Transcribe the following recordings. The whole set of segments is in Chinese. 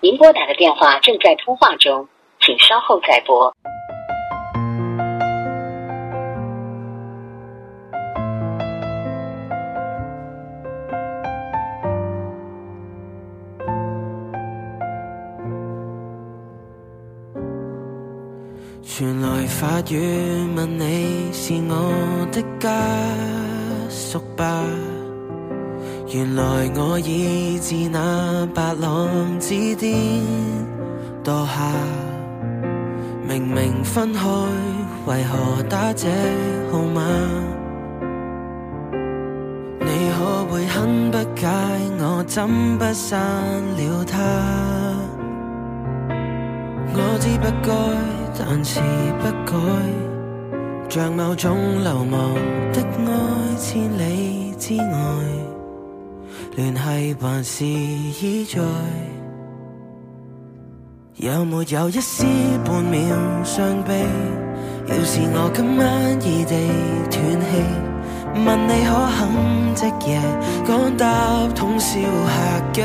您拨打的电话正在通话中，请稍后再拨。传来法语，问你是我的家，属吧？原來我已自那白浪之巅墮下，明明分開，為何打这號碼？你可會很不解，我怎不刪了他？我知不該，但是不改，像某種流亡的愛，千里之外。联系还是依在，有没有一丝半秒伤悲？要是我今晚异地断气，问你可肯即夜赶搭通宵客机？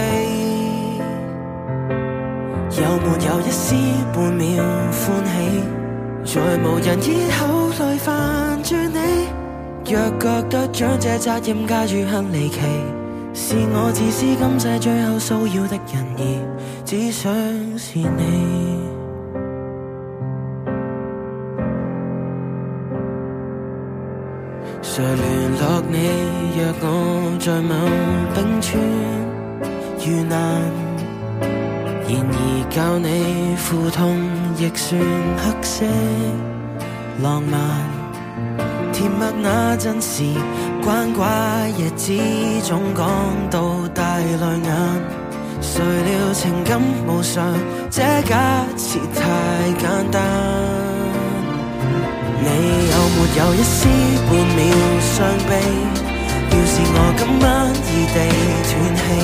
有没有一丝半秒欢喜，在无人以口内烦住你？若觉得将这责任加注很离奇。是我自私，今世最后骚扰的人，儿，只想是你。谁联络你？若我在某冰川遇难，然而教你苦痛，亦算黑色浪漫。甜蜜那阵时，关寡日子总讲到带泪眼。谁料情感无常，这假设太简单。你有没有一丝半秒伤悲？要是我今晚异地断气，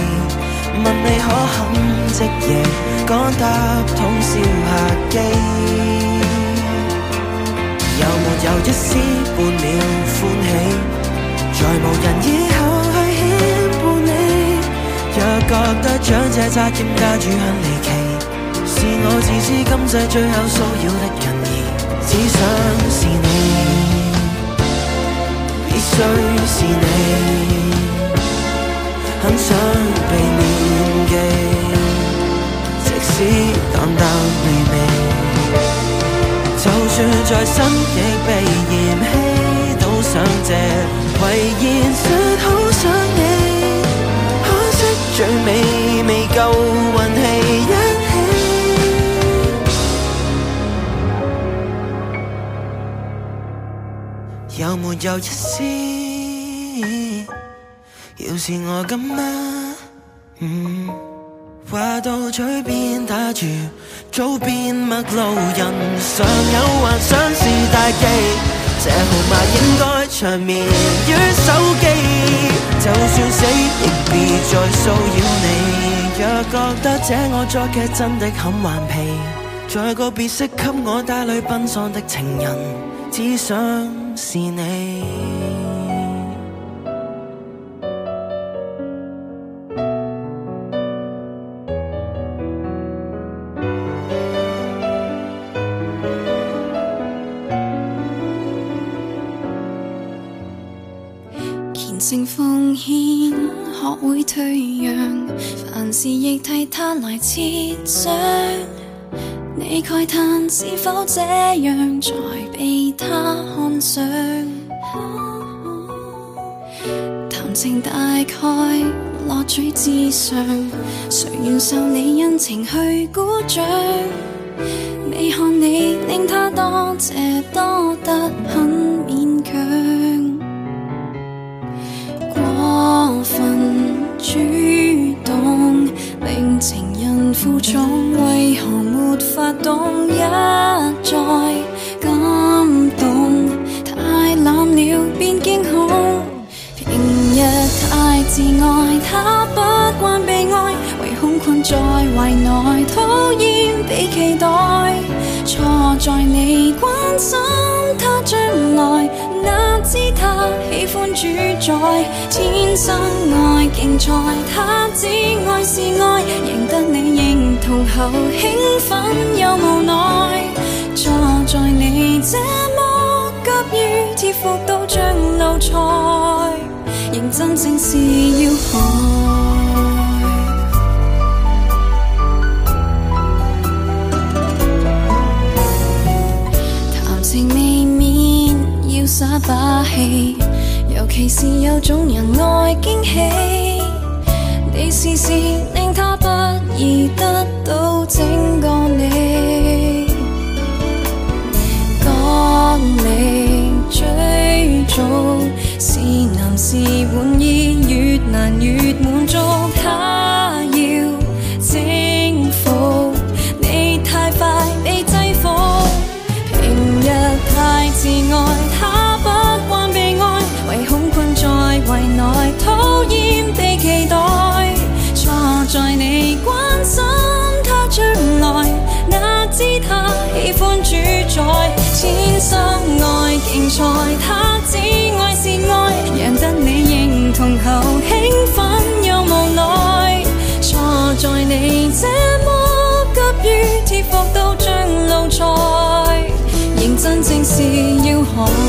问你可肯即夜赶搭通宵客机？有没有一丝半秒欢喜？在无人以后去牵绊你，若觉得掌这责任加主很离奇。是我自私，今世最后骚扰的人儿，只想是你，必须是你，很想。在深亦被嫌弃，都想借遗言说好想你，可惜最美未够运气一起，有没有一丝？要是我晚，嗯，话到嘴边打住。早变陌路人，尚有幻想是大忌。这号码应该长眠于手机，就算死亦别再骚扰你。若觉得这我作剧真的很顽皮，在告别式给我带泪奔丧的情人，只想是你。会退让，凡事亦替他来设想。你慨叹，是否这样才被他看上？谈情大概落趣至上，谁愿受你恩情去鼓掌？你看你令他多谢多得很。负重为何没法懂？一再感动，太懒了便惊恐。平日太自爱，他不惯被爱，唯恐困在怀内，讨厌被期待。错在你关心他将来。哪知他喜欢主宰，天生爱竞赛，他只爱是爱，赢得你认同后，兴奋又无奈。坐在你这么急于贴服到像奴才，仍真正是要害。耍把戏，尤其是有种人爱惊喜，你试试。在他只爱是爱，赢得你认同后，兴奋又无奈。错在你这么急于贴服到像奴才，认真正是要害。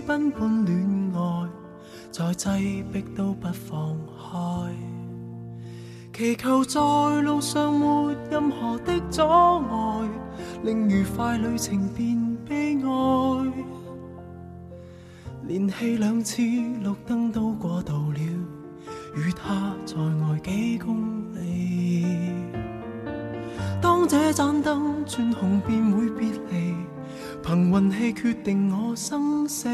奔般恋爱，在挤逼都不放开，祈求在路上没任何的阻碍，令愉快旅程变悲哀。连气两次，绿灯都过道了，与他再爱几公里，当这盏灯转红，便会别离。凭运气决定我生死，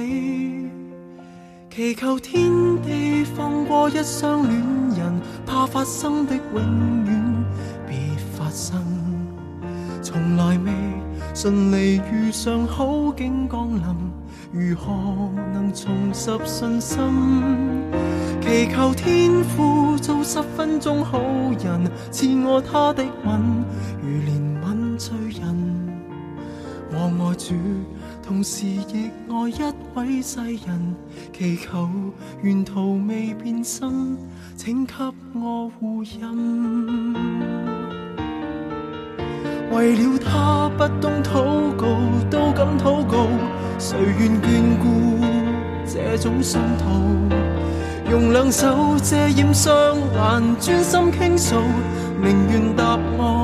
祈求天地放过一双恋人，怕发生的永远别发生。从来未顺利遇上好景降临，如何能重拾信心？祈求天父做十分钟好人，赐我他的吻，如连。我爱主，同时亦爱一位世人，祈求沿途未变心，请给我护荫。为了他，不懂祷告都敢祷告，谁愿眷顾这种信徒？用两手遮掩双眼，专心倾诉，宁愿答案。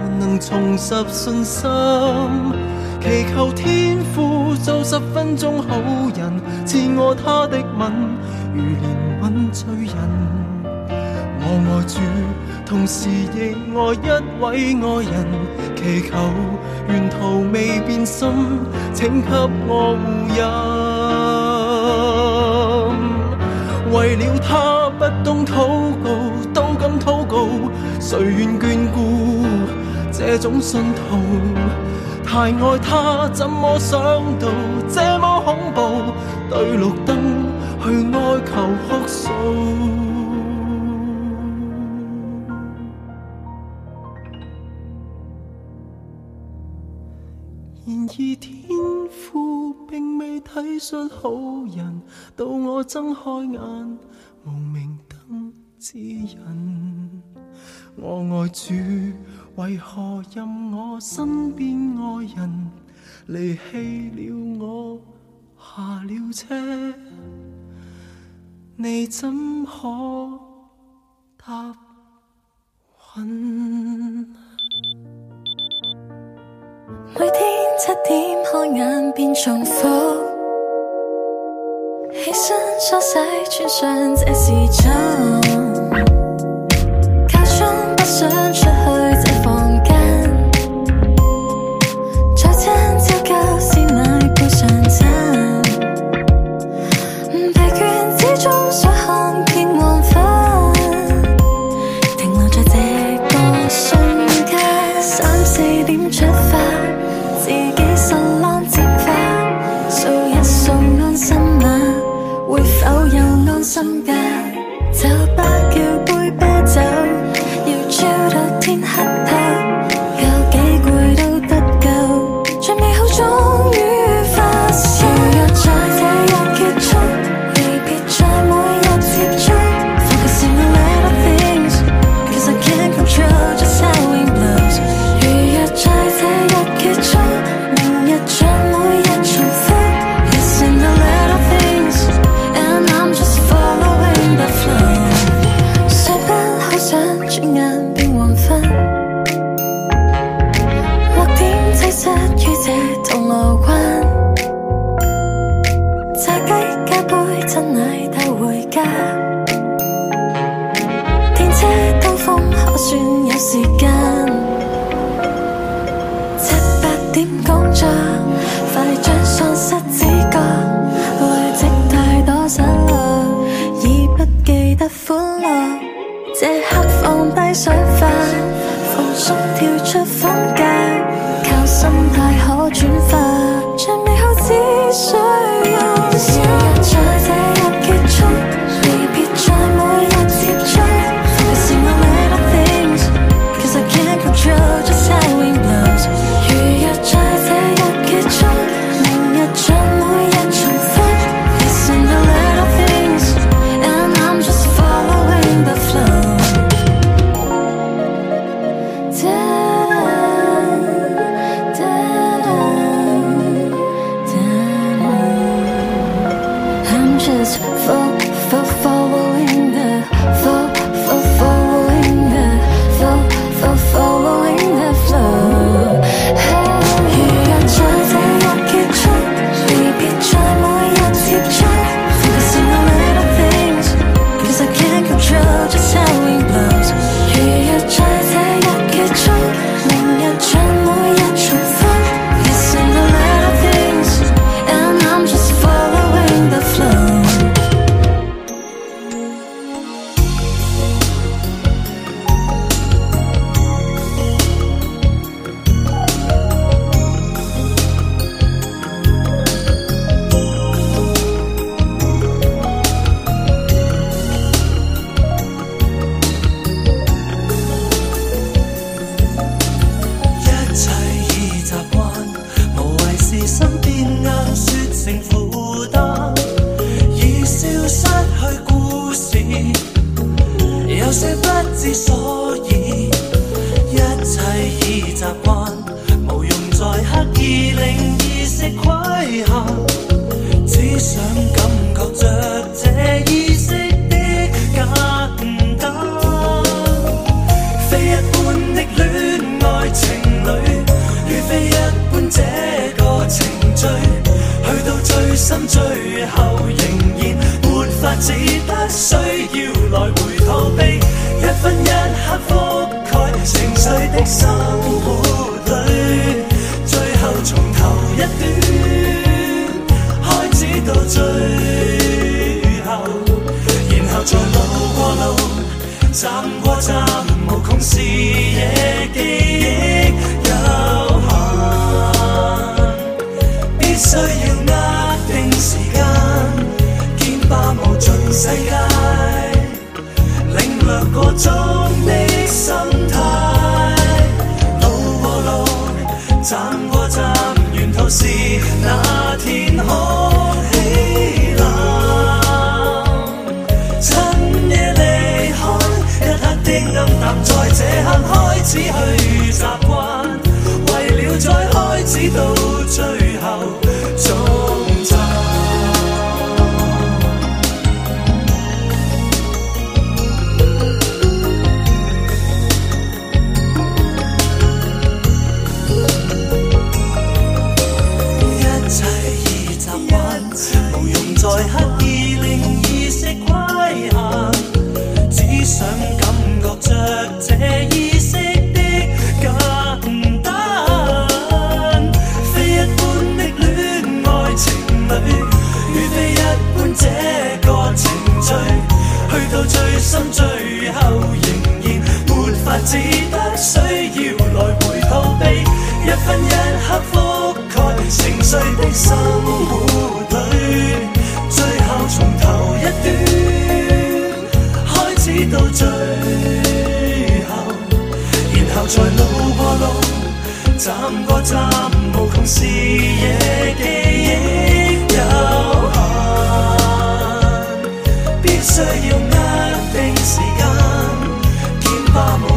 能重拾信心，祈求天父做十分钟好人，赐我他的吻，如怜悯罪人。我爱主，同时亦爱一位爱人，祈求沿途未变心，请给我护荫。为了他不懂祷告，都敢祷告，谁愿眷顾？这种信徒，太爱他，怎么想到这么恐怖？对绿灯去哀求哭诉。然而天父并未体恤好人，到我睁开眼，无明灯指引，我爱主。为何任我身边爱人离弃了我下了车，你怎可踏允？每天七点开眼变重复，起身梳洗穿上这时装，假装不想出。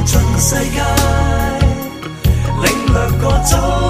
尽世界领略个中。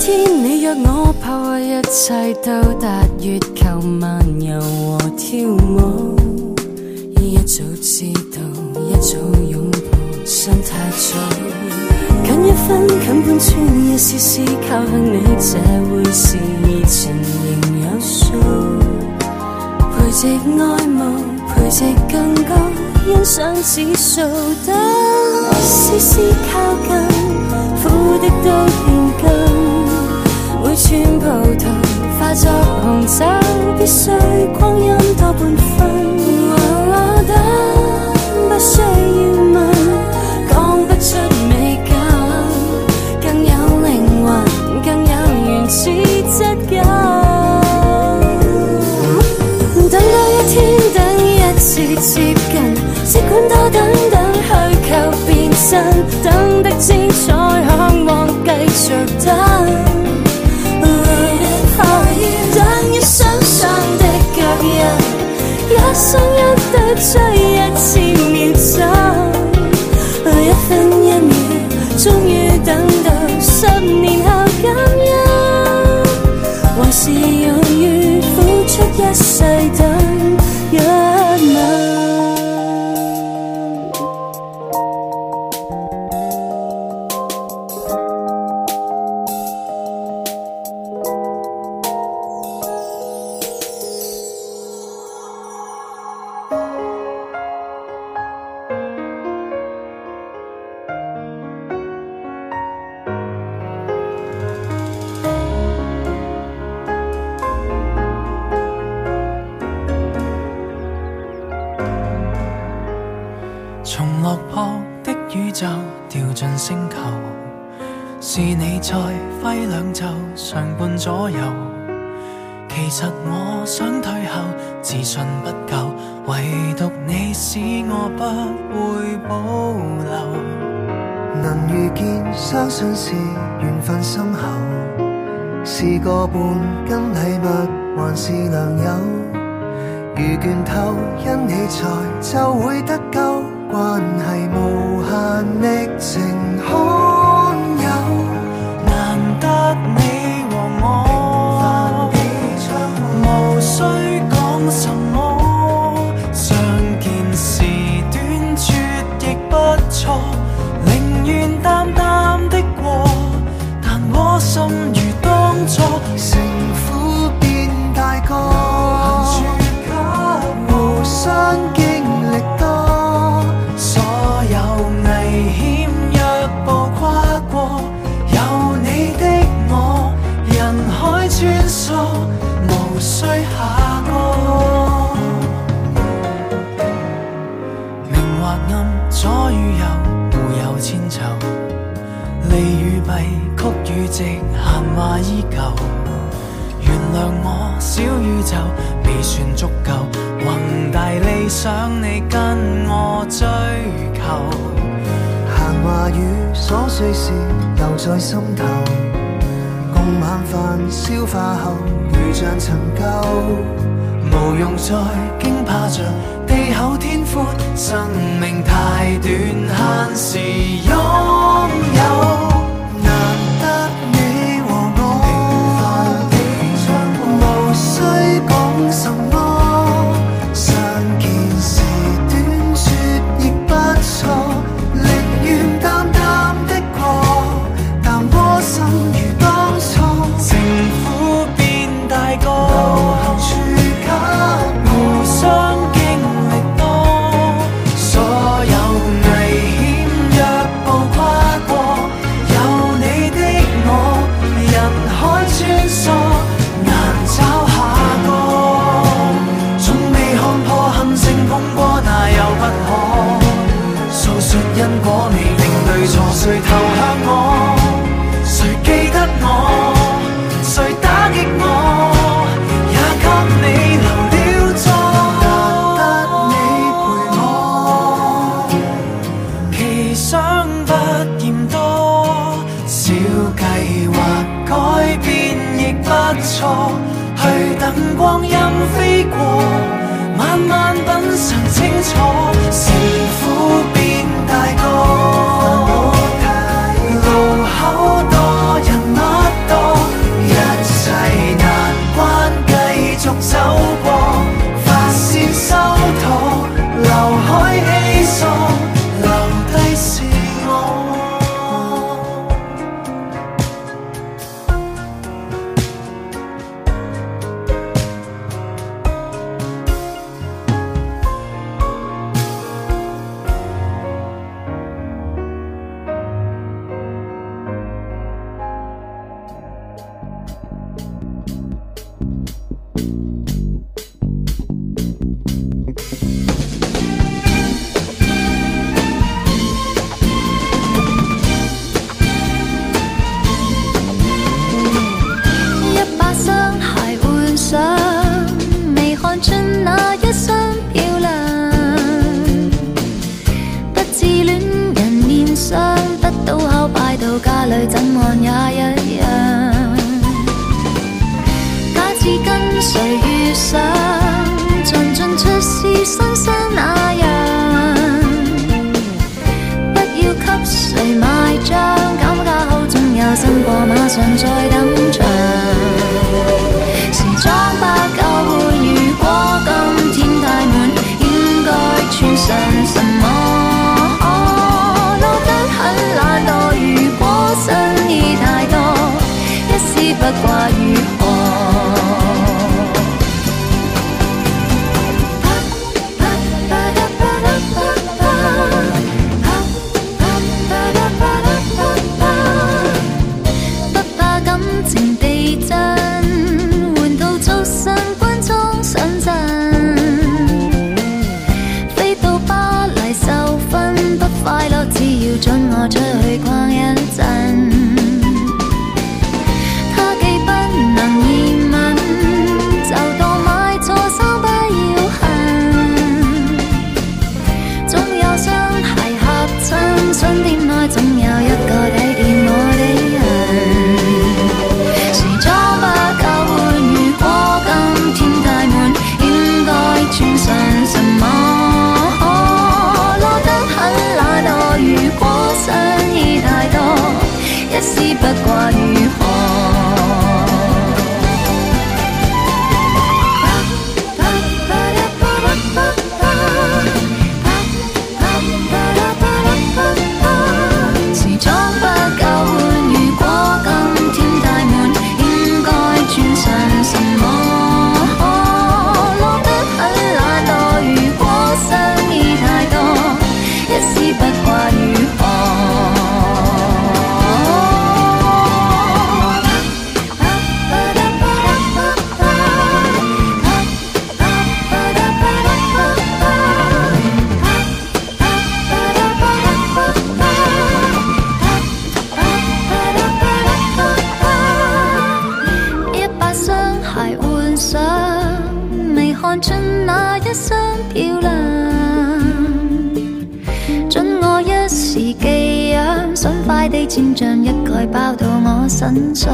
天，你约我破坏一切，到达月球漫游和跳舞。一早知道，一早拥抱，想太早。近一分，近半寸，一丝丝靠向你，这会是热情仍有数。陪植爱慕，陪植更高，欣赏指数。等丝丝靠近，苦的都变甘。穿葡萄化作红酒，必须光阴多半分。等，不需要问，讲不出美感，更有灵魂，更有原始质感。等多一天，等一次接近，只管多等等，去求变真，等的。想一得追一千秒針，一分一秒，終於等到十年後感恩，還是猶豫付出一世等。曾旧，无用再惊怕着地厚天阔，生命太短，限时拥有。先将一概包到我身上。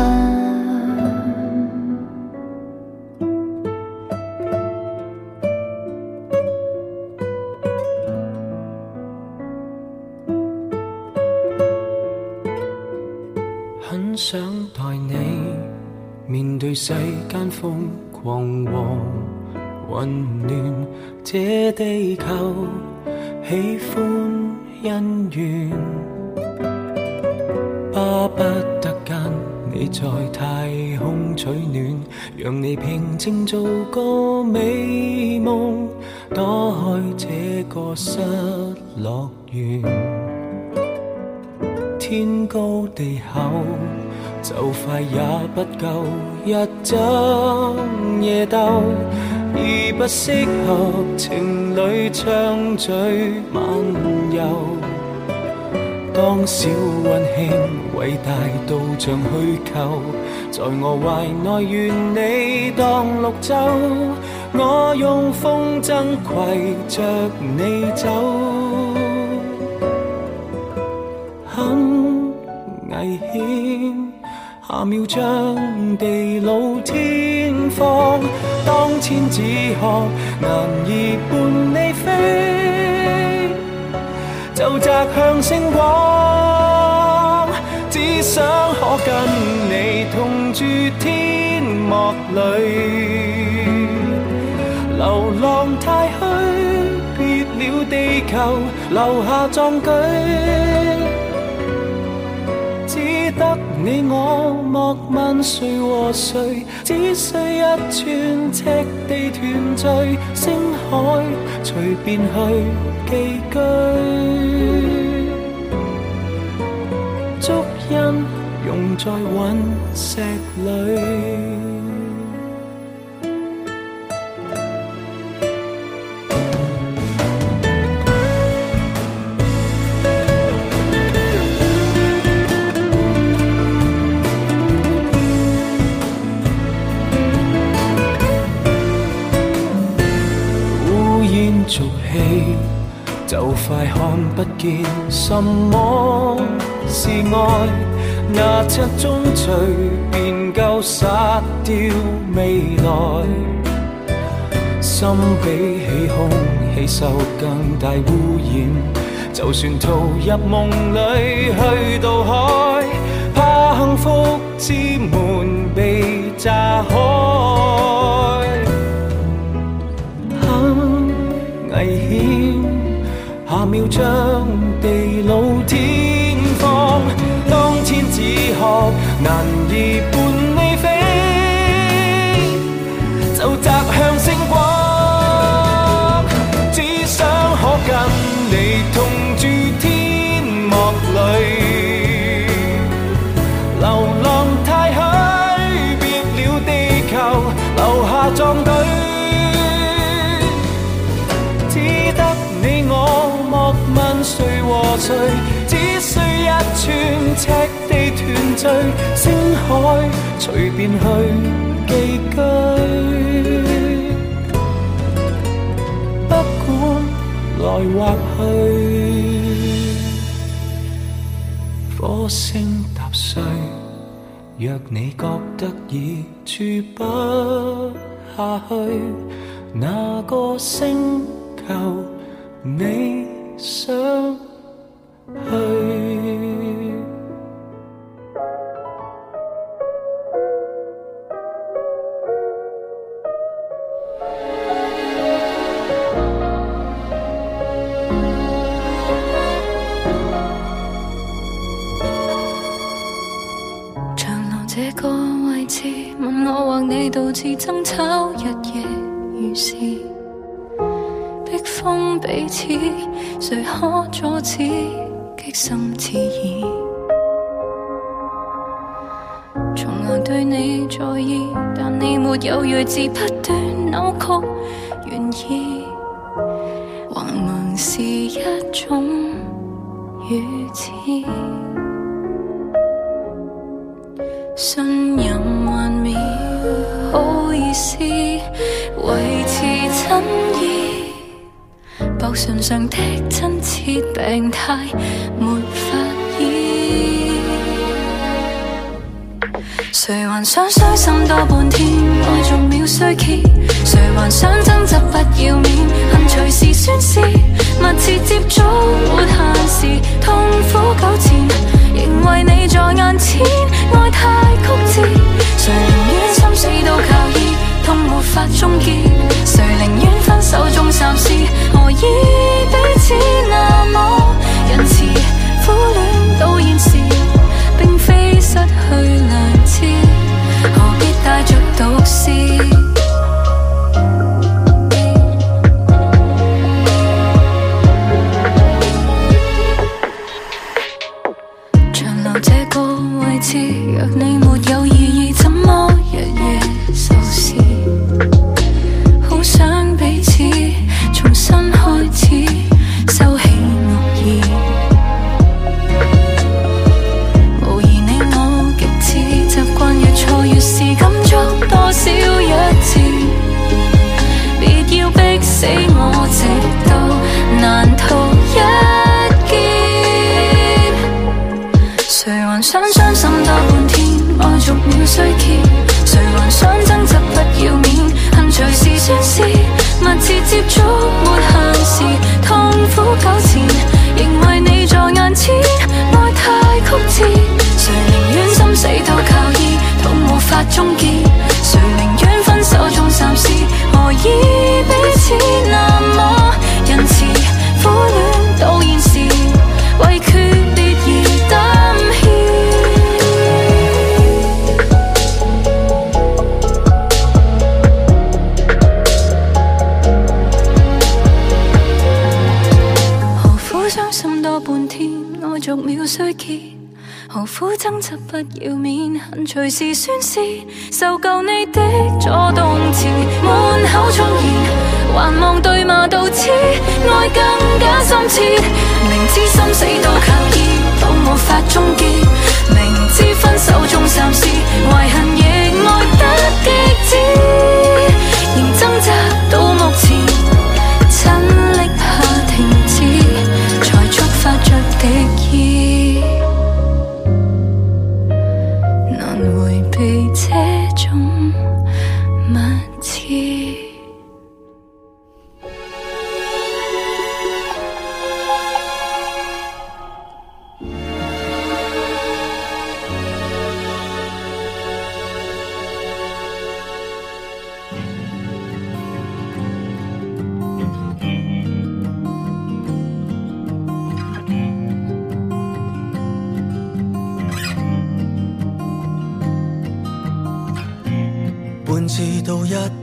很想带你面对世间疯狂和混乱，这地球喜欢。在太空取暖，让你平静做个美梦，躲开这个失乐园。天高地厚，就快也不够，日争夜斗，已不适合情侣畅聚漫游。当小温馨，伟大都像虚构，在我怀内，愿你当绿洲，我用风筝携着你走。很危险，下秒将地老天荒，当千纸鹤，难以伴你飞。就擲向星光，只想可跟你同住天幕里，流浪太虛別了地球，留下壯舉。得你我，莫问谁和谁，只需一寸赤地团聚，星海随便去寄居，足印融在陨石里。俗气就快看不见什么是爱，那七宗罪便够杀掉未来。心比起空气受更大污染，就算逃入梦里去渡海，怕幸福之门被炸开。秒将地老天荒，当天只学难以搬。赤地团聚，星海随便去寄居。不管来或去，火星踏碎。若你觉得已住不下去，哪个星球你想？字自不断扭曲，愿意横蛮是一种语痴，信任幻灭，好意思维持真意，薄唇上的亲切病态，没。谁还想伤心多半天？爱仲秒衰竭，谁还想争执不要面？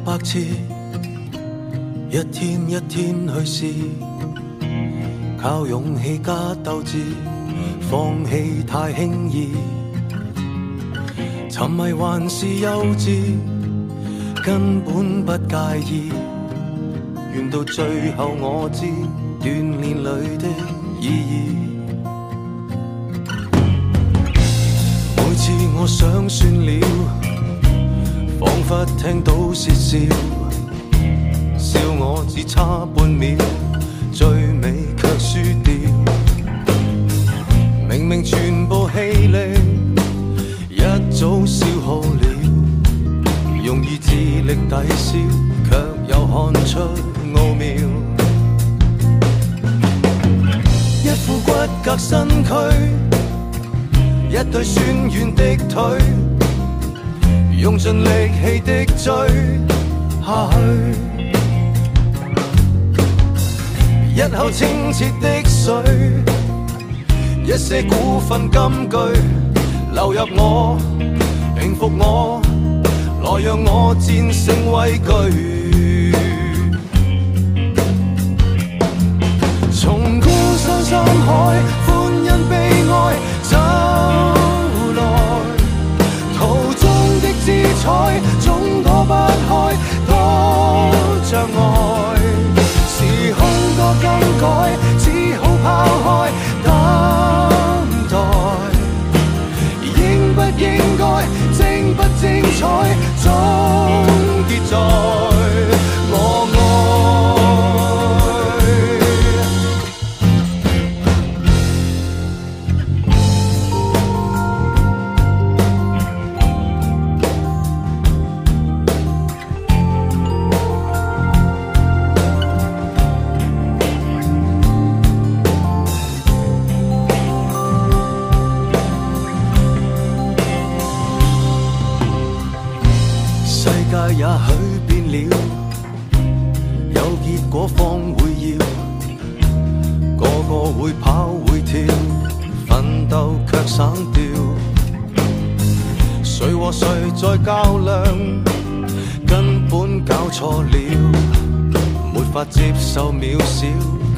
百次，一天一天去试，靠勇气加斗志，放弃太轻易。沉迷还是幼稚，根本不介意。愿到最后我知锻炼里的意义。每次我想算了。忽聽到窃笑，笑我只差半秒，最美卻輸掉。明明全部氣力一早消耗了，用意志力抵消，卻又看出奧妙。一副骨格身躯，一對酸軟的腿。用尽力气的追下去，一口清澈的水，一些古训金句，流入我，平复我，来让我战胜畏惧。从孤山山海，欢欣悲哀。海总躲不开，多障碍，时空多更改，只好抛开等待，应不应该，精不精彩，总结在。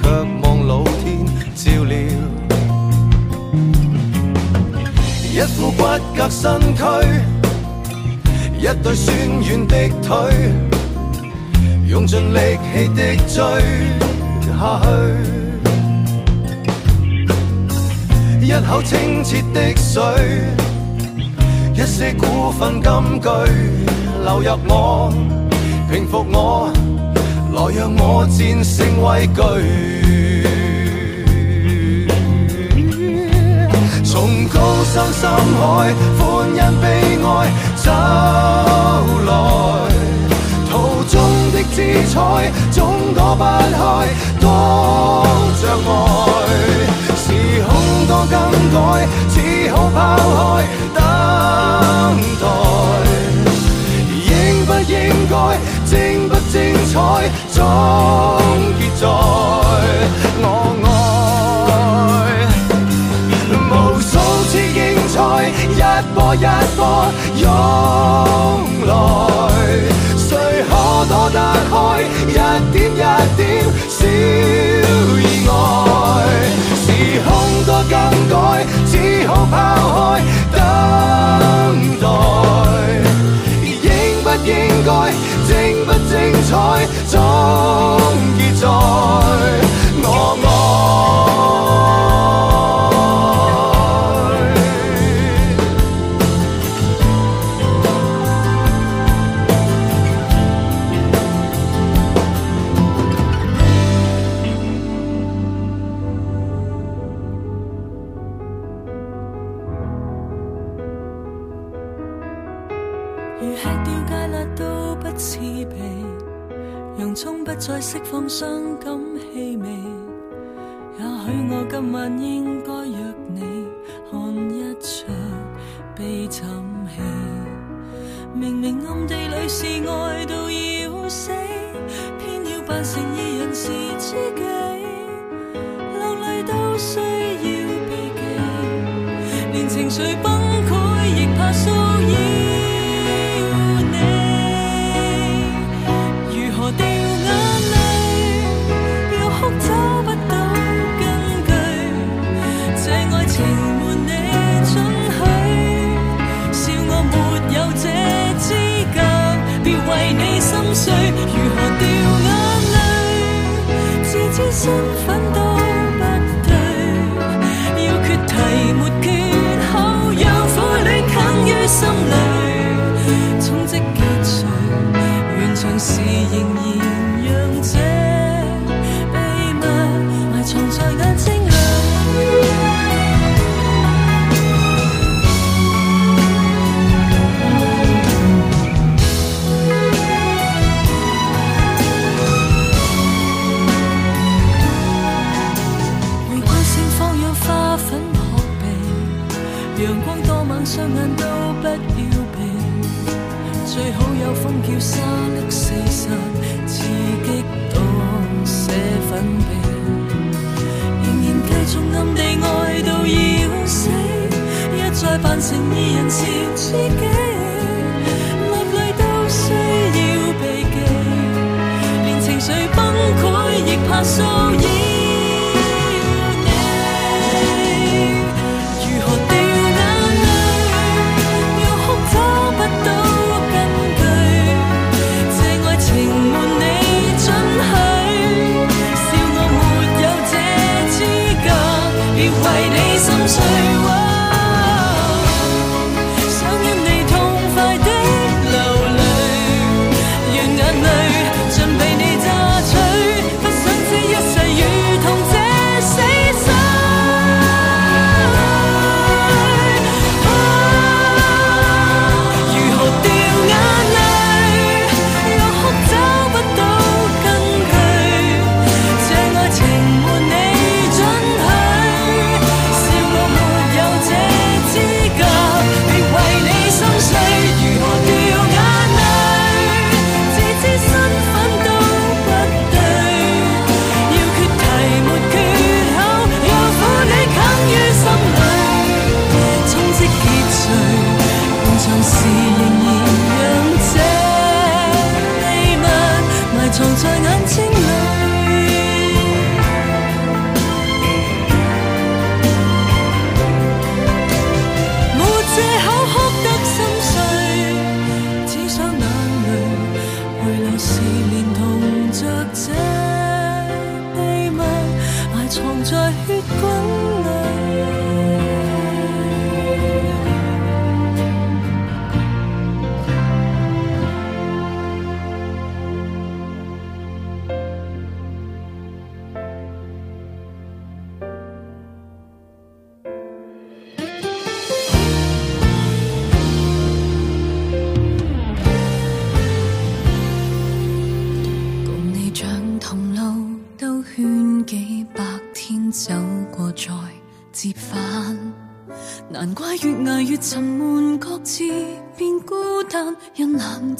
渴望老天照料，一副骨骼身躯，一对酸软的腿，用尽力气的追下去。一口清澈的水，一些古训金句，流入我，平复我。来让我战胜畏惧，从高山深海，欢欣悲哀走来，途中的姿彩总躲不开多障碍，时空多更改，只好抛开等待，应不应该？海终结在我爱，无数次竞赛，一波一波涌来，谁可躲得开一点一点小意外？时空多更改，只好抛开等待，应不应该？精彩终结在。伤感气味，也许我今晚应该约你看一出悲惨戏。明明暗地里是爱到要死，偏要扮成二人是知己，落泪都需要避忌，连情绪崩溃。say you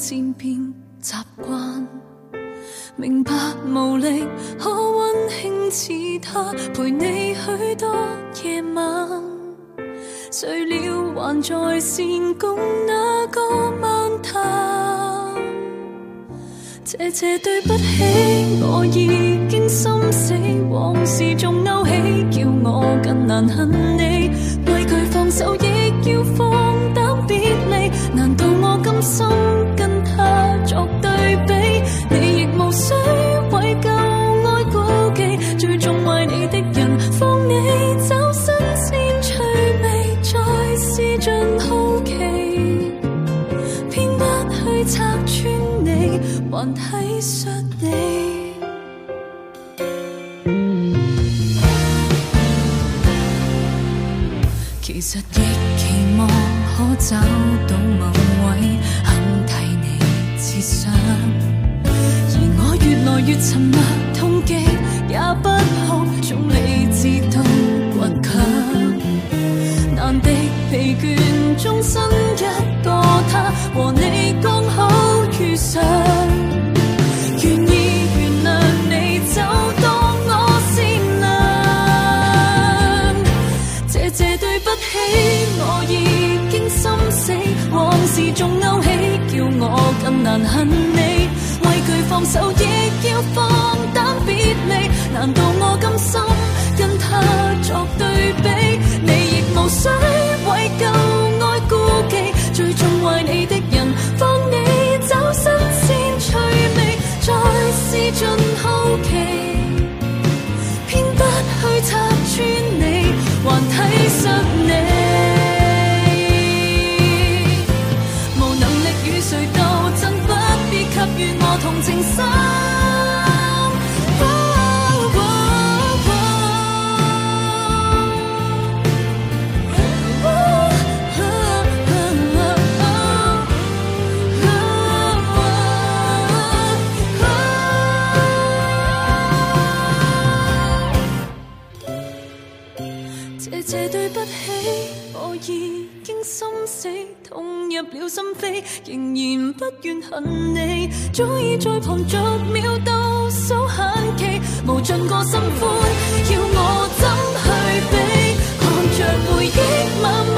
渐变习惯，明白无力可温馨似他陪你许多夜晚，睡了还在线共那个晚谈。谢谢对不起，我已经心死，往事仲勾起，叫我更难恨你，为佢放手，亦要放胆别离，难道我甘心？找到某位肯替你设想，而我越来越沉默，痛极也不哭，总理智到倔强，难敌疲倦，终新一。恨你，畏惧放手，亦要放胆别离。难道我甘心跟他作对比？你亦无需。同情心。这对不起，我已经心死，痛入了心扉，仍然不怨恨你。早已在旁逐秒倒数限期，无尽个心欢，叫我怎去比？看着回忆吻。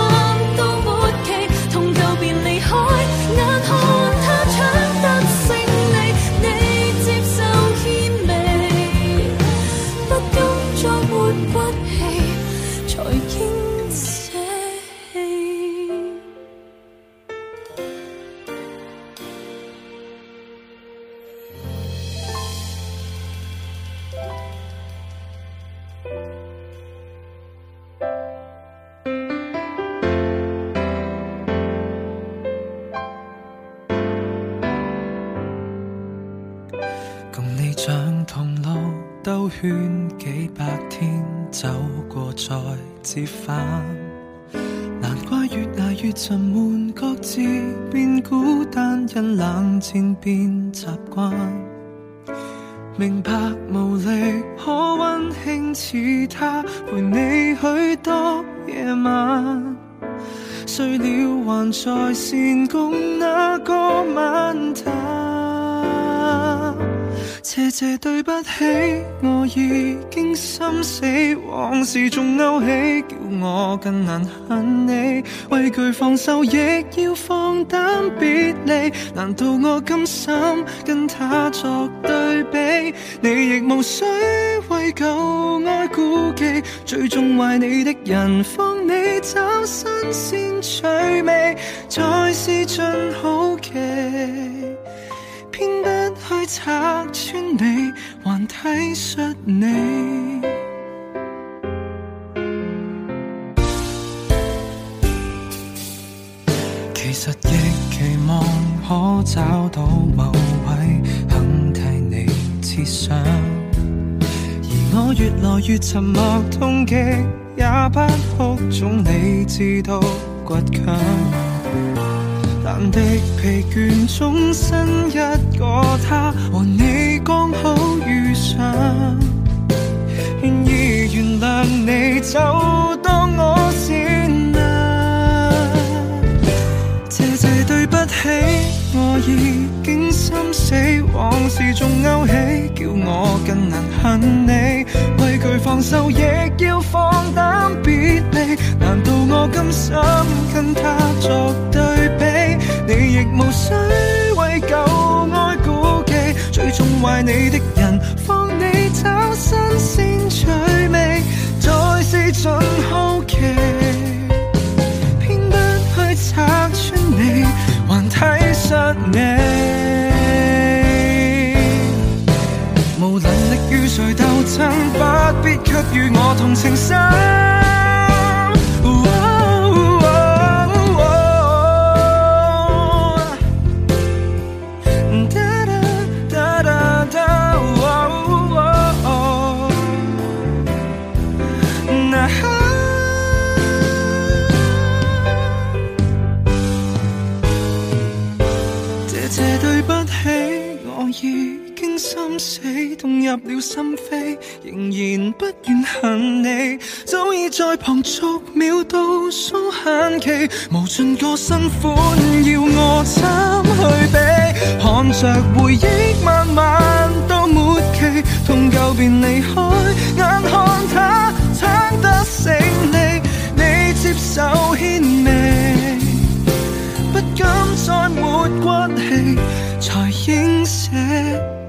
因冷战变习惯，明白无力可温馨似他，陪你许多夜晚，睡了还在线，共那个晚谈。谢谢，对不起，我已经心死，往事仲勾起，叫我更难恨你。畏惧放手，亦要放胆别离。难道我甘心跟他作对比？你亦无需为旧爱顾忌，最终坏你的人，放你找新鲜趣味，才是尽好奇。偏不去拆穿你，还体恤你。其实亦期望可找到某位，肯替你设想。而我越来越沉默，痛极也不哭，总你知道倔强。冷的疲倦中，新一个他和你刚好遇上，愿意原谅你，就当我善良。谢谢对不起，我已经心死，往事仲勾起，叫我更难恨你。畏惧放手，亦要放胆别离，难道我甘心跟他作对比？你亦无需为旧爱顾忌，最破坏你的人，放你找新鲜趣味，再试尽好奇，偏不去拆穿你，还体恤你，无能力与谁斗争，不必给予我同情心。入了心扉，仍然不愿恨你。早已在旁逐秒倒数限期，无尽个新款要我怎去比？看着回忆慢慢到末期，痛够便离开，眼看他抢得胜利，你接受牵命，不甘再没骨气，才应舍。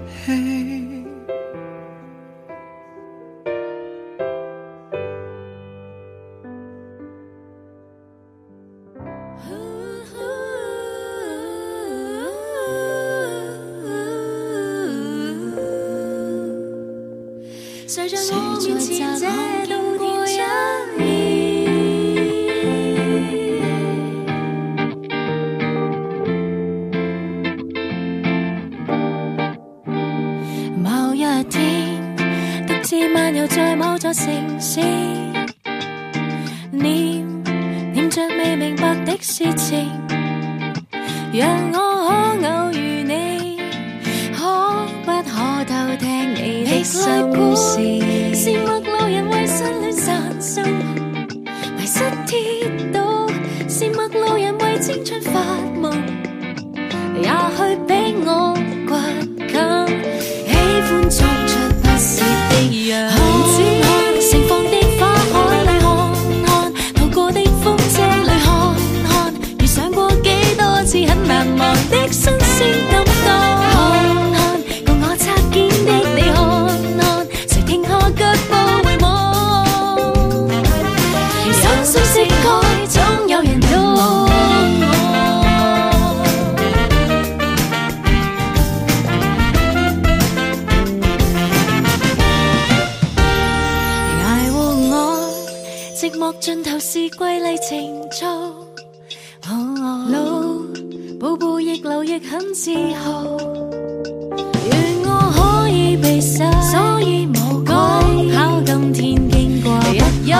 很自豪，愿我可以被洗，所以冇改。今天经过，有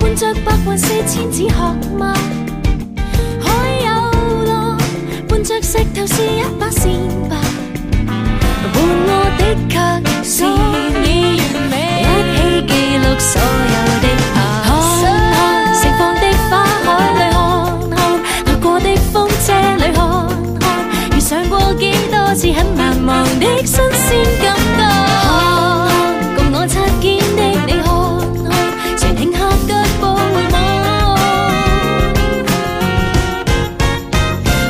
伴着白云是千纸鹤吗？海有浪，伴着石头是一把扇吧。伴我的却是你，一起记录所有的。很难忘的新鲜感觉，共我擦肩的你，看，看，全停下脚步望。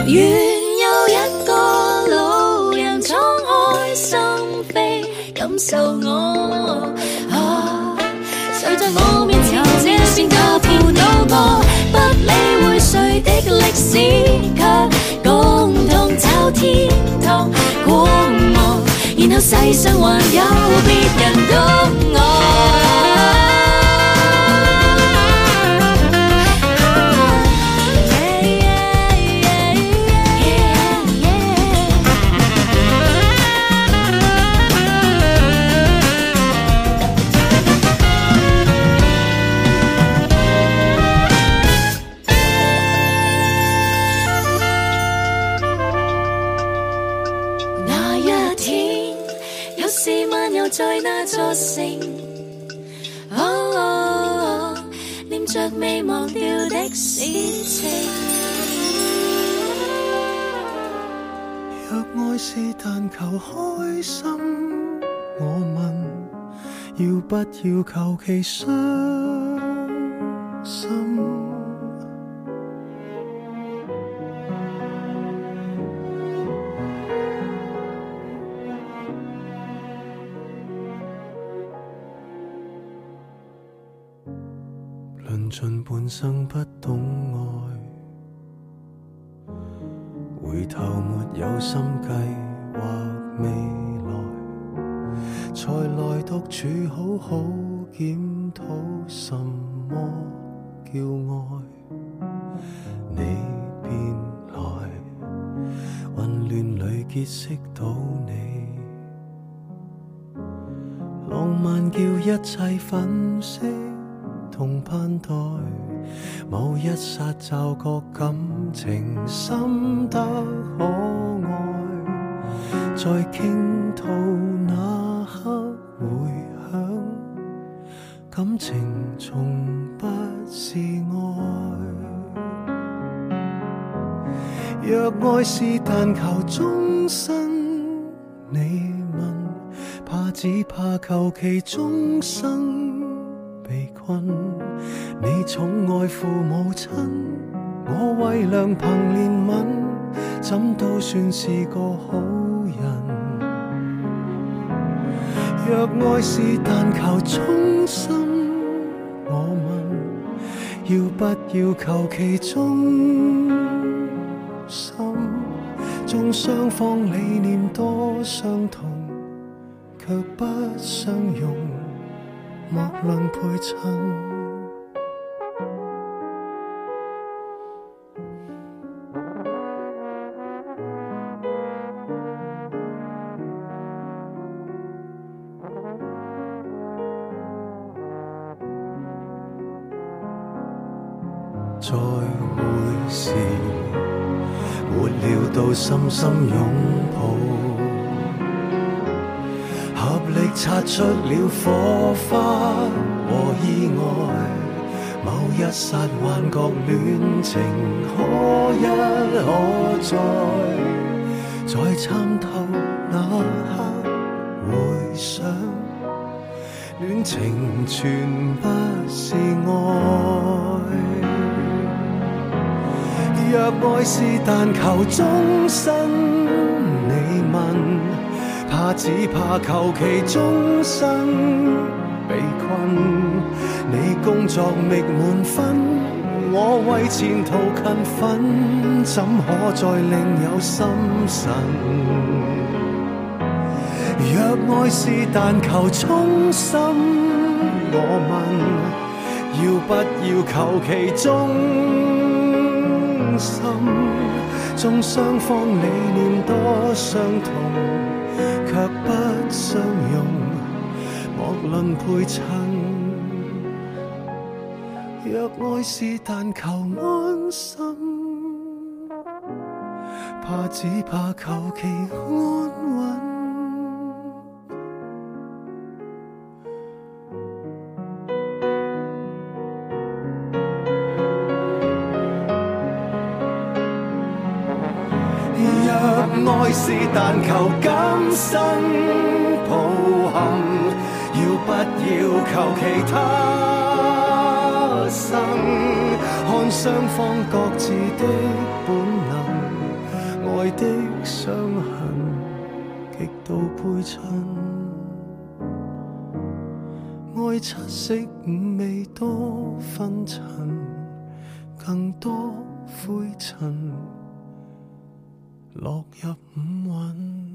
愿有一个老人敞开心扉感受我。啊，睡在我面前，这片那片都过，不理会谁的历史，却共同找天堂。世上还有别人懂我。若爱是但求开心，我问要不要求其伤心？尽半生不懂爱，回头没有心计划未来，才来独处好好检讨什么叫爱。你便来，混乱里结识到你，浪漫叫一切粉饰。同盼待，某一刹就觉感情深得可爱，在倾吐那刻回响，感情从不是爱。若爱是但求终生，你问，怕只怕求其终生。困，你宠爱父母亲，我为良朋怜悯，怎都算是个好人。若爱是但求忠心，我问要不要求其忠心，纵双方理念多相同，却不相容。莫论陪衬，再会时，没料到深深拥抱。擦出了火花和意外，某一刹幻觉，恋情可一可再，在参透那刻回想，恋情全不是爱。若爱是但求终身，你问？怕只怕求其终生被困，你工作觅满分，我为前途勤奋，怎可再另有心神？若爱是但求衷心，我问要不要求其忠心，纵双方理念多相同。却不相容，莫论配衬。若爱是但求安心，怕只怕求其安稳。但求今生抱憾，要不要求其他生？看双方各自的本能，爱的伤痕，极度配衬。爱七色五味多分层，更多灰尘。落入五蕴。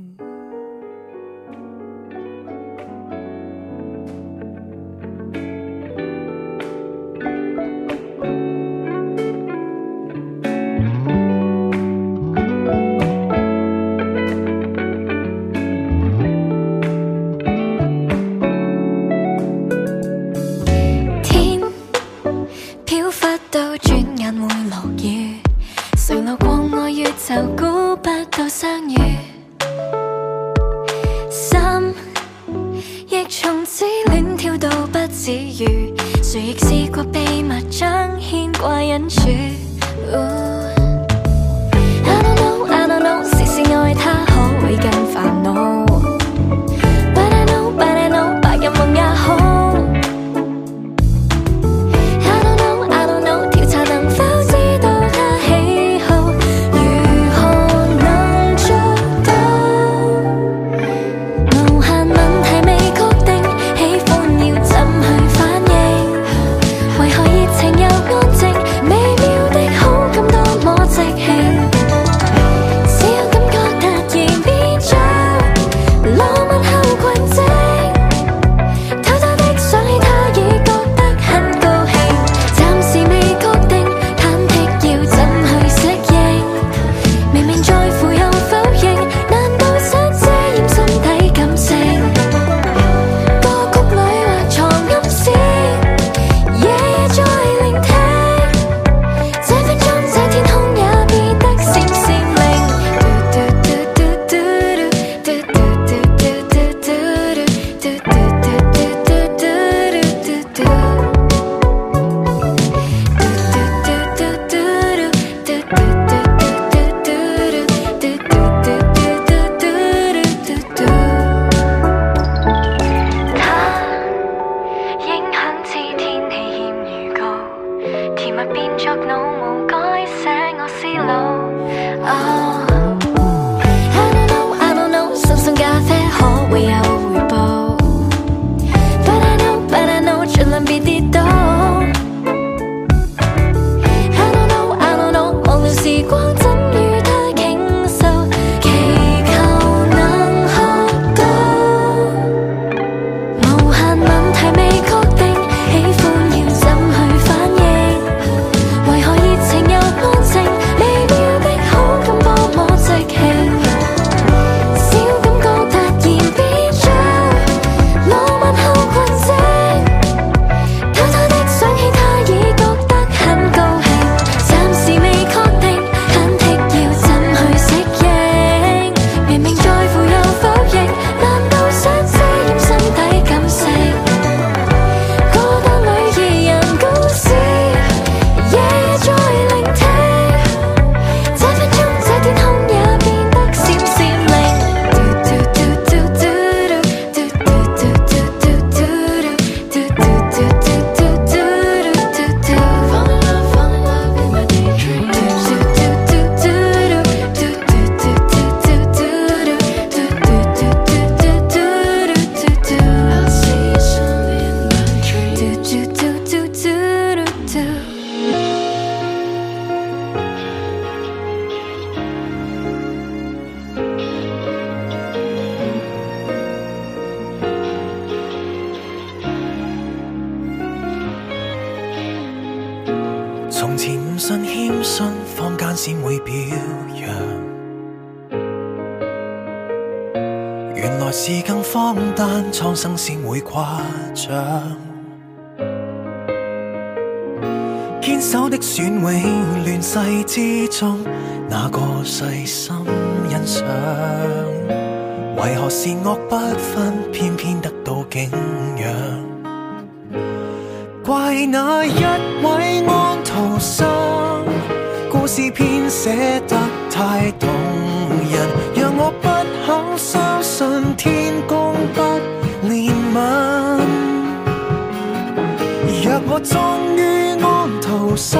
生，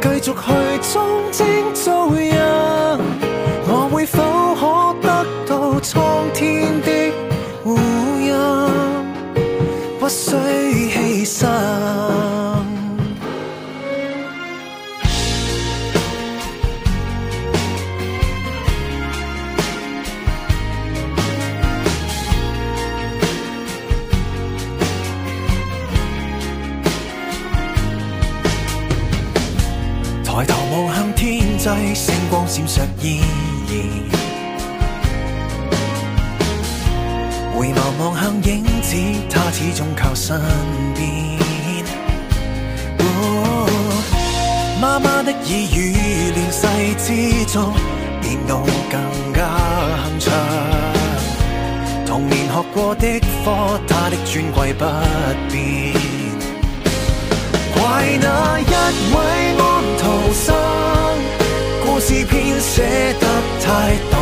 继续去憧憬做人，我会否可得到苍天的护荫？不需牺牲。闪烁依然，回眸望向影子，他始终靠身边。妈妈的耳语，乱世之中，便道更加铿锵。童年学过的课，他的尊贵不变。怪那一位安徒生。故事编写得太动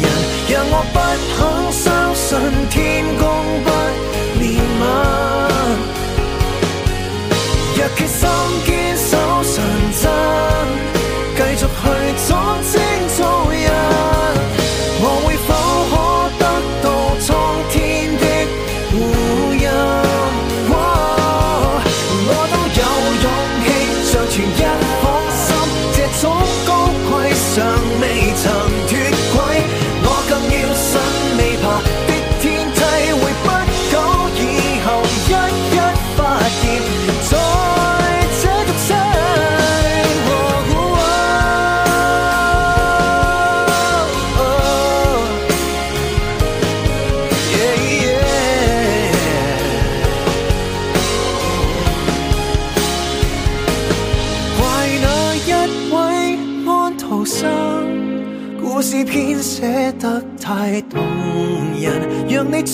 人，让我不肯相信天公不怜悯。若决心坚守纯真。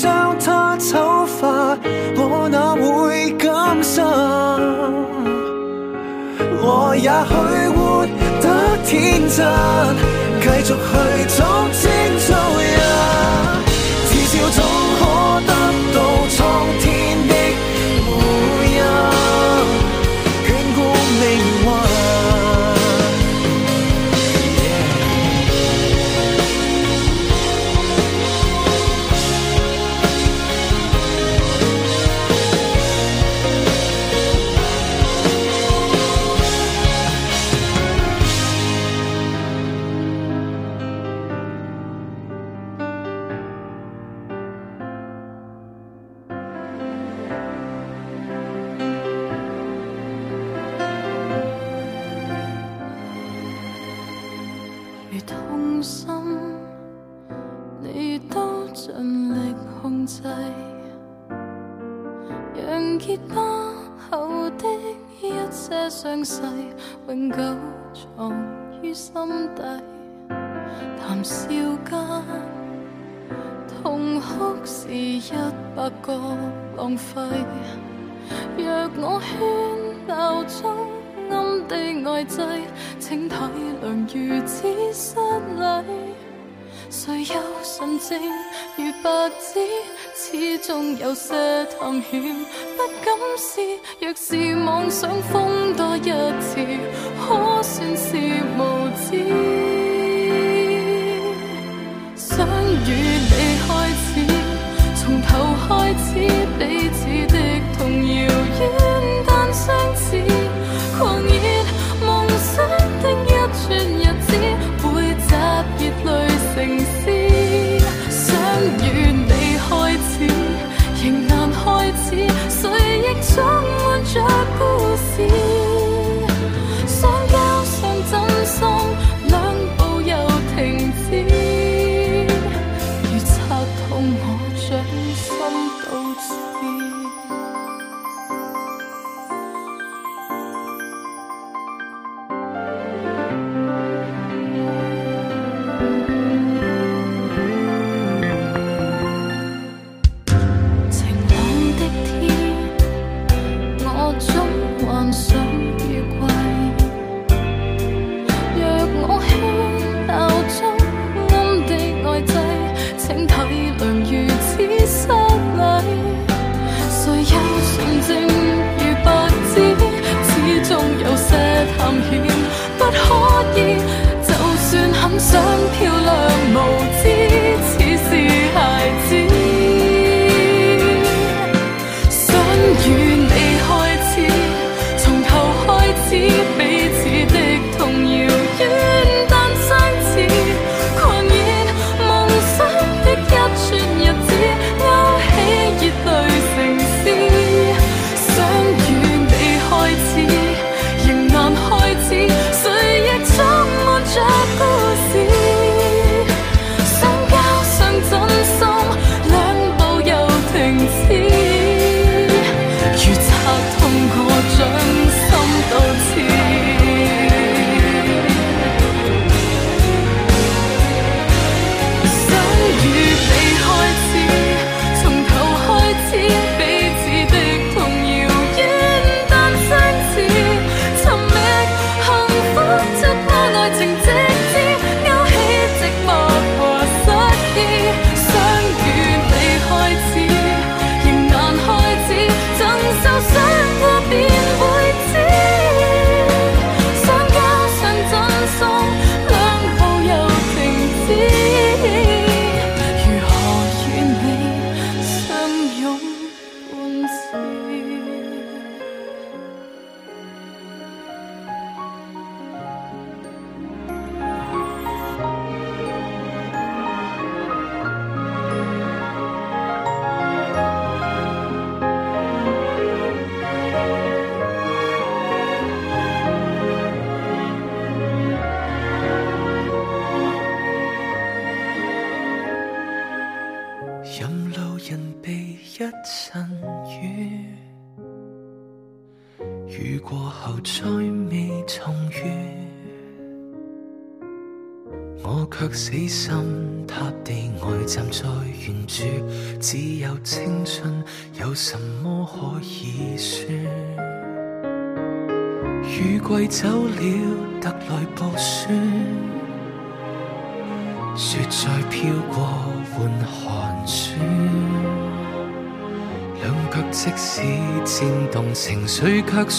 将他丑化，我哪会甘心？我也许活得天真，继续去装青春。若我喧闹中暗地爱挤，请体谅如此失礼。谁有神情如白纸，始终有些探险不敢试。若是妄想疯多一次，可算是无知。想与。see blades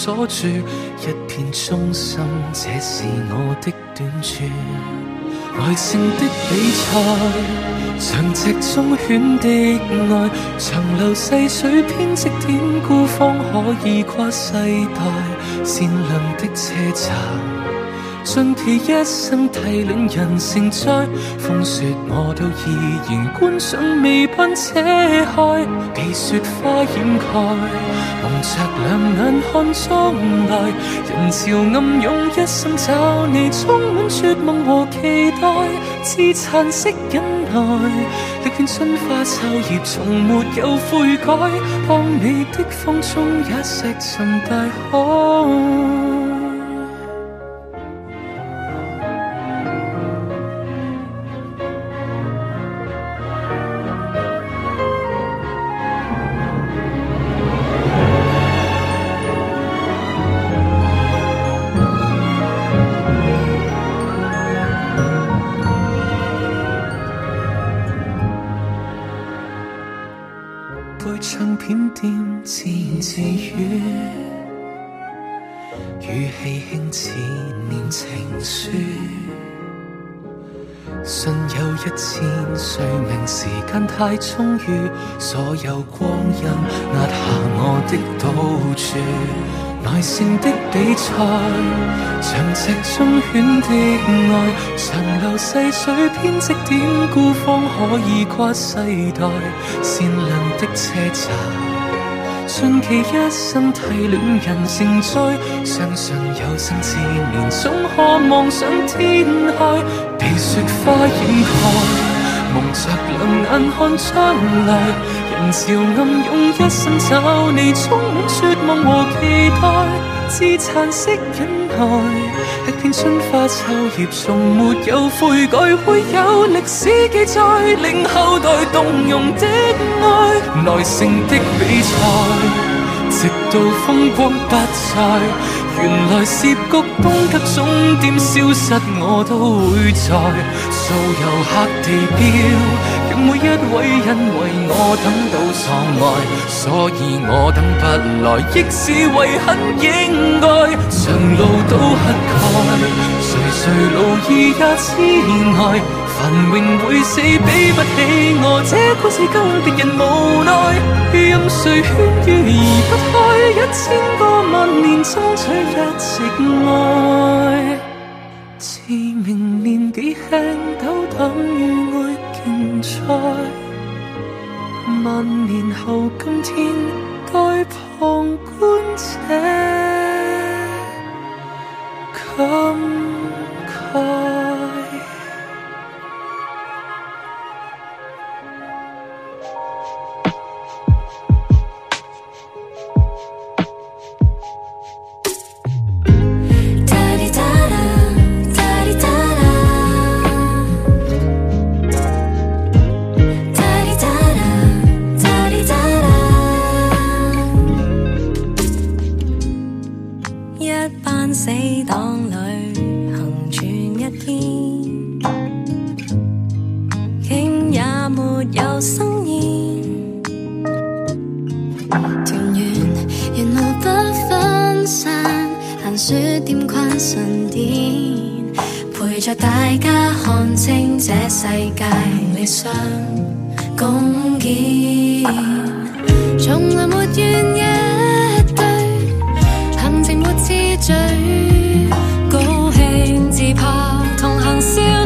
锁住一片忠心，这是我的短处。爱情的比赛，长直忠犬的爱，长流细水编织典故，方可以跨世代。善良的车站。尽贴一生替恋人承载风雪，我都依然观赏未把车开，被雪花掩盖，蒙着两眼看将来，人潮暗涌，一心找你，充满绝望和期待，自残式忍耐，历遍春花秋叶，从没有悔改，当你的风中也石沉大海。终于，所有光阴压下我的赌注，耐性的比赛，长直忠犬的爱，长流细水编织典孤芳可以跨世代，善良的车站，尽其一生替恋人成灾，相信有生之年总可望上天去，被雪花掩盖。蒙着两眼看将来，人潮暗涌，一生找你充满绝望和期待，自残式忍耐，一片春花秋叶，从没有悔改，会有历史记载，令后代动容的爱，耐性的比赛。直到风光不再，原来涉谷东急终点消失，我都会在所游客地标，让每一位因为我等到丧爱，所以我等不来，亦是遗恨应该。长路都乞丐，谁谁路易也痴爱。繁荣会死，比不起我。这故事更令人无奈。任谁劝喻移不开，一千个万年争取一席爱。自明年起，轻都等于爱竞赛。万年后，今天。班死党旅行存一天，竟也没有生意。团圆，沿路不分散，行书店困神殿，陪著大家看清这世界，理想共建，从来没怨言。嘴高兴自拍，同行笑。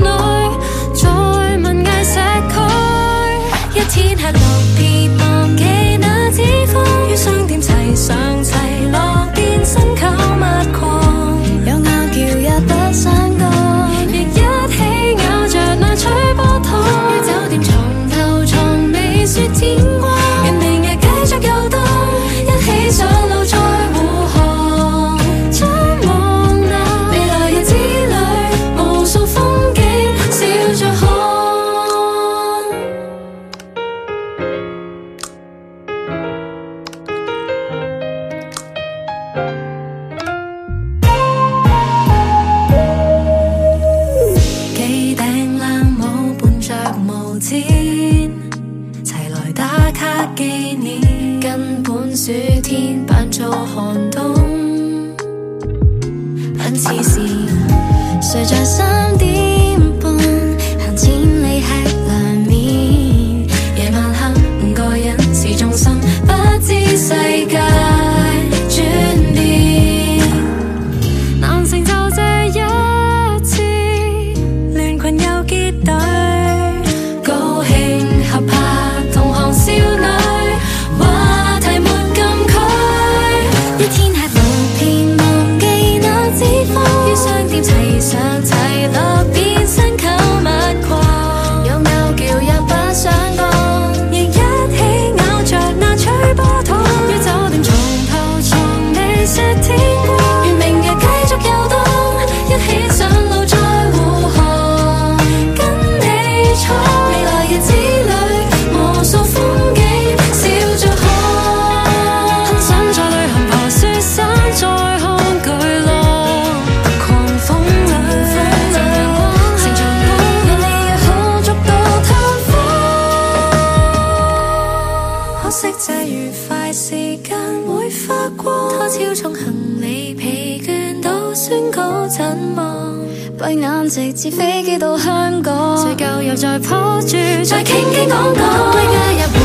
宣告阵亡。闭眼直指飞机到香港，睡觉又再抱住，再倾倾讲讲，归家入湖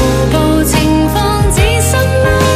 步，情况自信吗？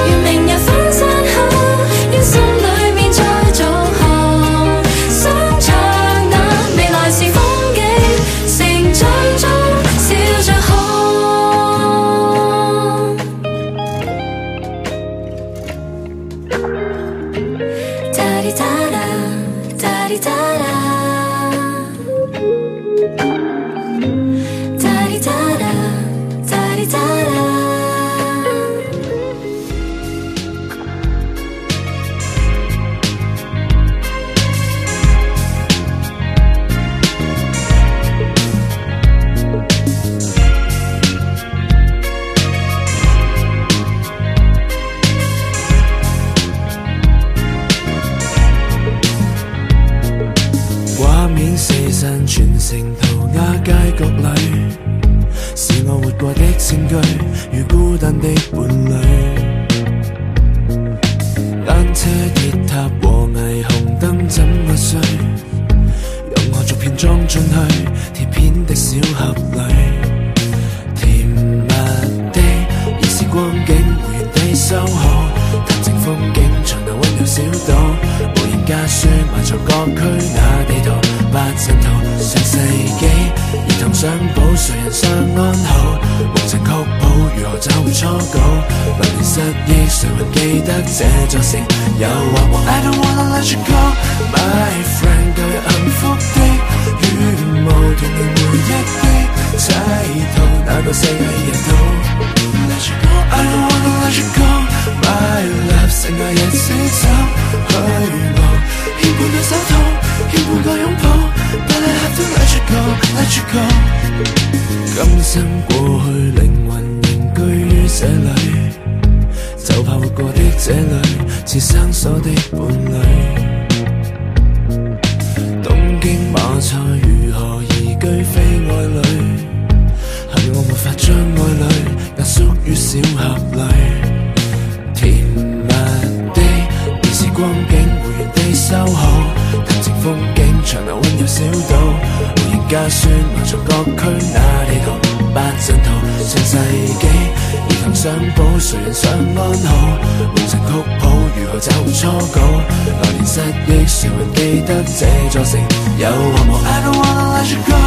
记得这座城有何魔？I don't wanna let you go,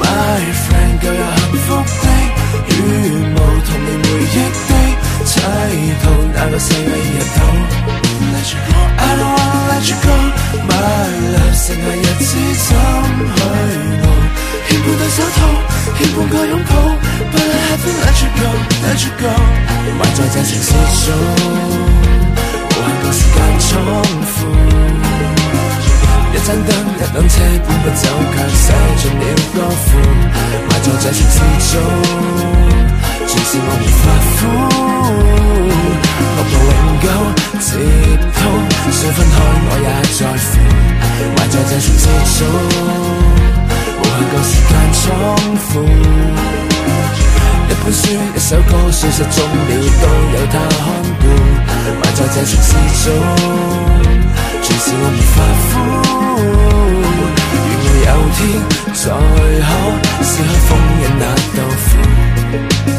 my friend。旧日幸福的羽毛，童年回忆的梯度，哪个细碎日头？I don't wanna let you go, my love。剩下日子怎去度？欠半对手套，欠半个拥抱。But I haven't let you go, let you go。还在这情书中，无限个时间仓库。一盏灯，一辆车，搬不走，却使尽了歌苦，埋在这串字中，全是我无法抚。落到永久接通，想分开我也在乎，埋在这串字中，无限个时间仓库。一本书，一首歌，消失中了都有他看顾，埋在这串字中。是我而发肤，原来有天再可撕开封印那道符。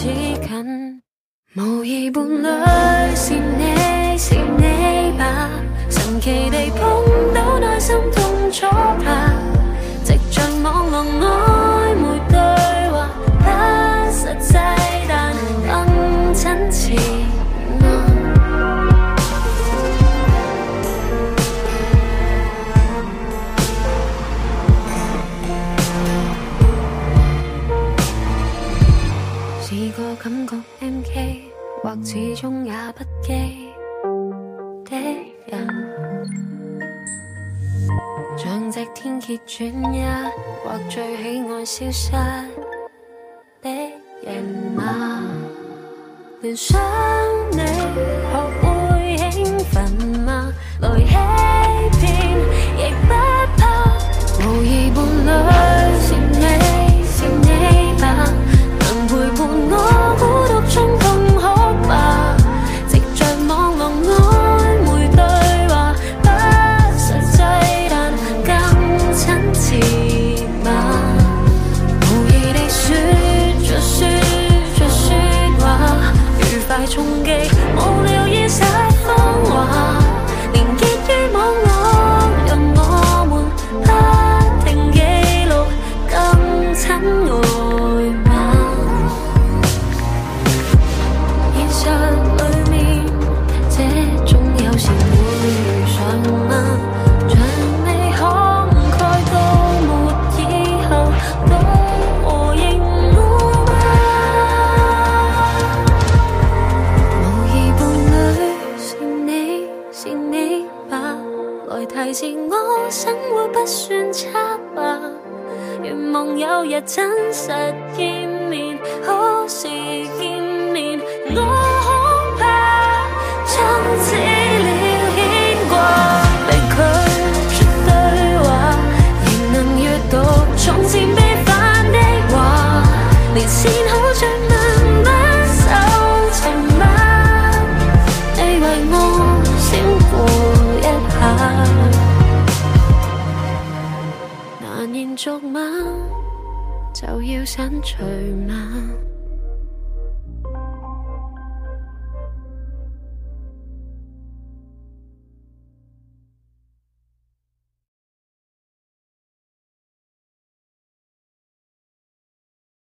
只近无意伴侣是你是你吧，神奇地碰到内心痛楚吧。始终也不羁的人，像只天蝎转一，或最喜爱消失的人吗？联想你。旧日真实见面，好时见面，我恐怕终止了牵挂，被拒绝对话，仍能阅读从前悲返的话，连善好追问不收沉默，你为我少过一下，难言昨晚。要删除吗？